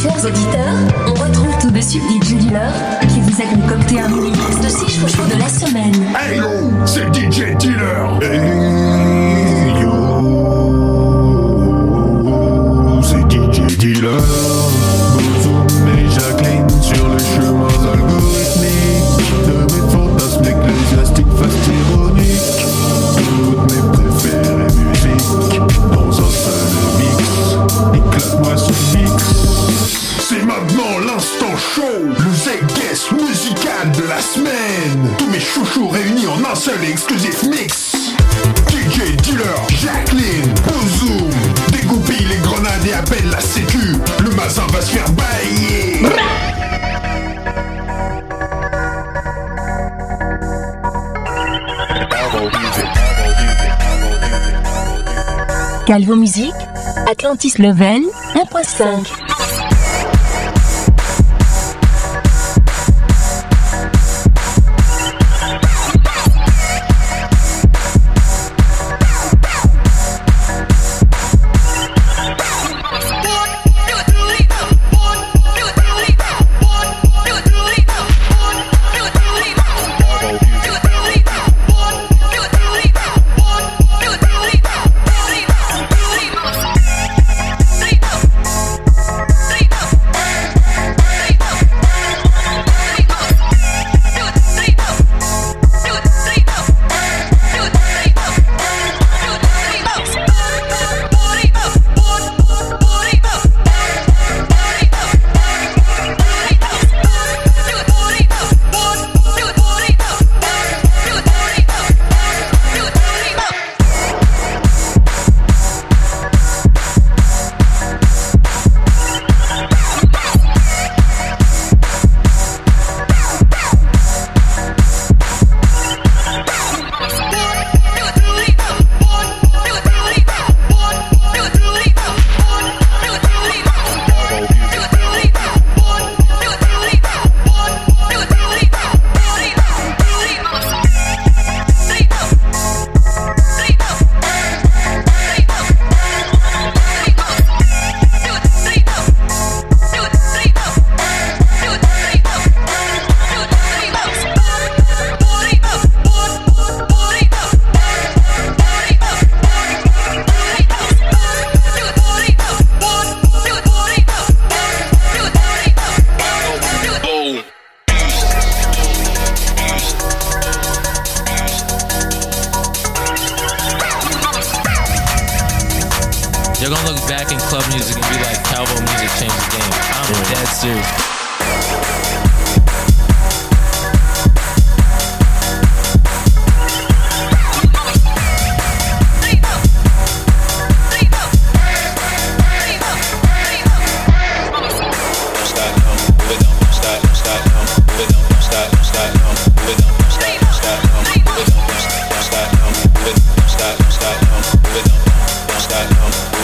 Chers auditeurs, on retrouve tout de suite DJ Dealer qui vous a concocté un mini mix de 6 chouchous de la semaine. Hey yo, c'est DJ Dealer. Hey yo, c'est DJ Dealer. Bozoum et Jacqueline sur les chemins algorithmiques de mes fantasmes ecclésiastiques fastidoniques. Toutes mes préférées l'instant show, le Z-Guest musical de la semaine. Tous mes chouchous réunis en un seul exclusif mix. DJ Dealer, Jacqueline, Bozoom, dégoupille les grenades et appelle la sécu. Le mazin va se faire bailler. Calvo Musique, Atlantis Level 1.5.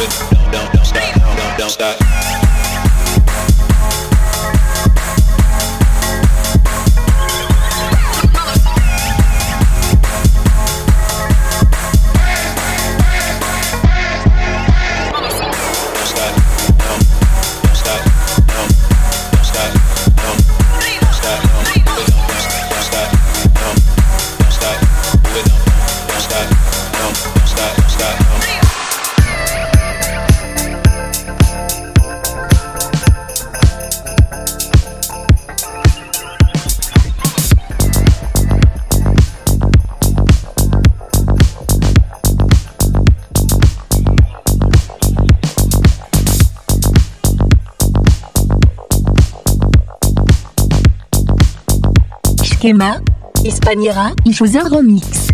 Don't, don't, don't stop. Don't, don't, don't stop. Schema, Hispaniera, Ichoser Remix.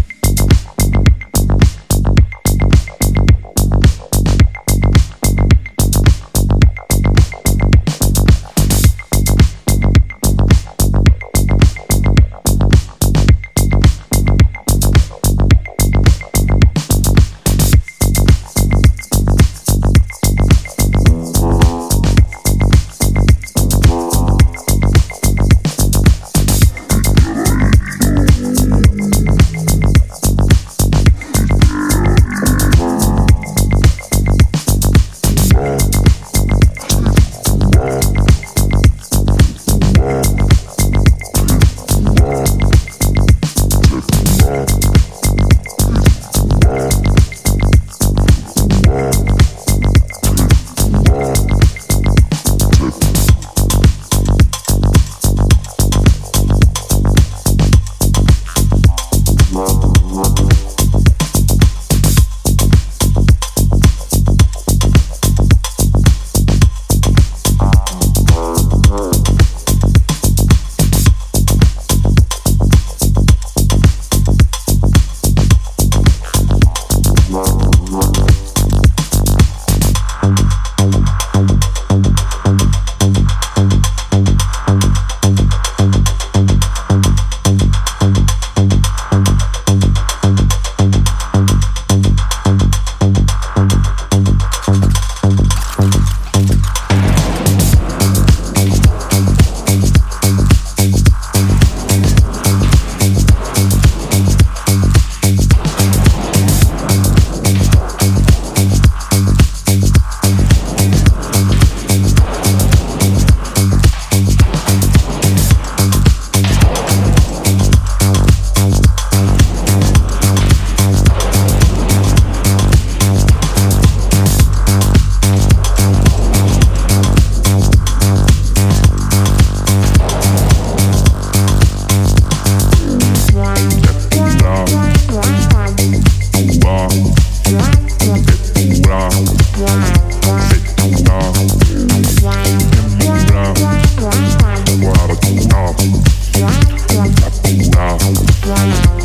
Run.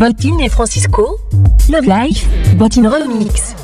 Botin et Francisco. Love Life, Botin Remix.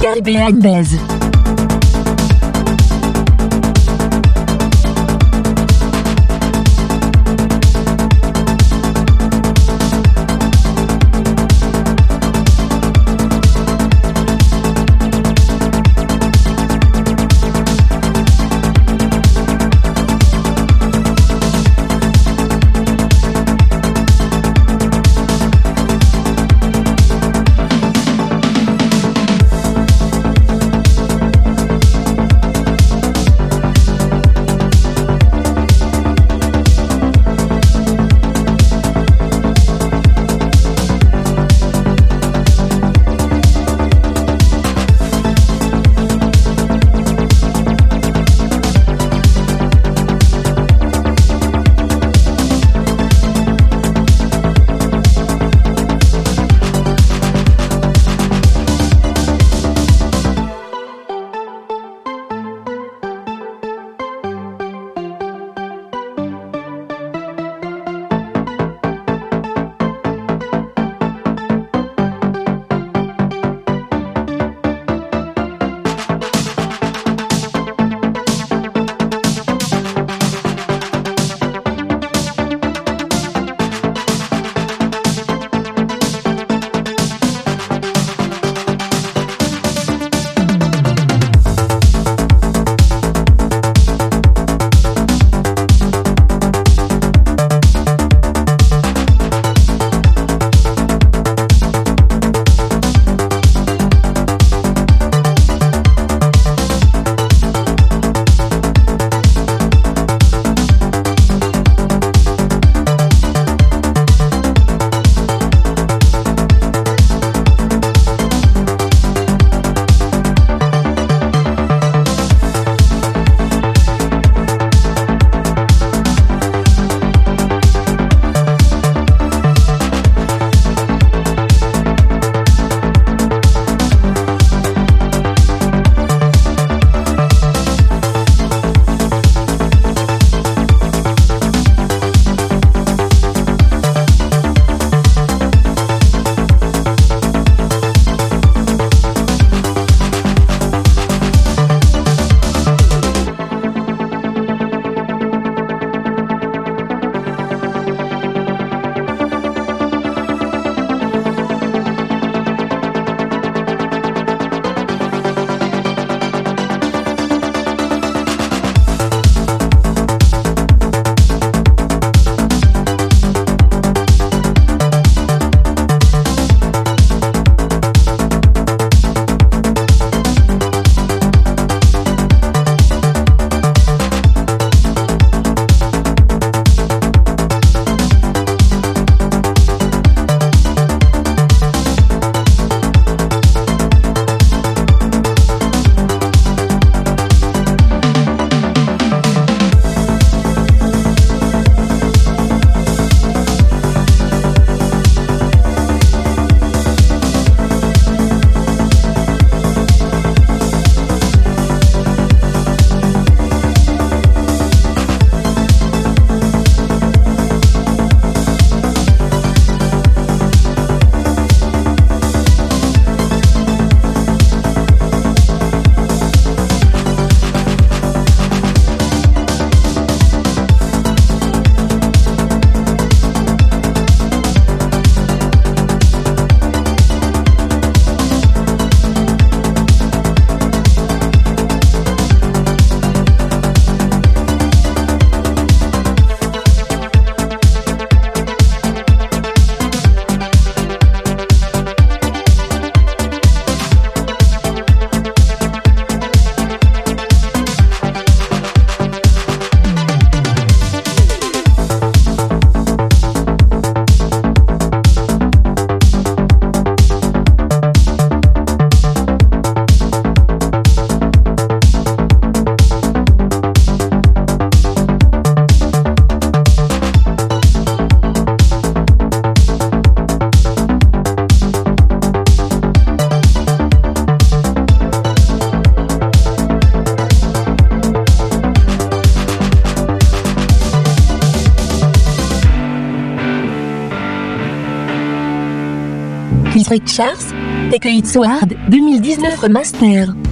Caribbean Bez. Richards, Take It So 2019 Master.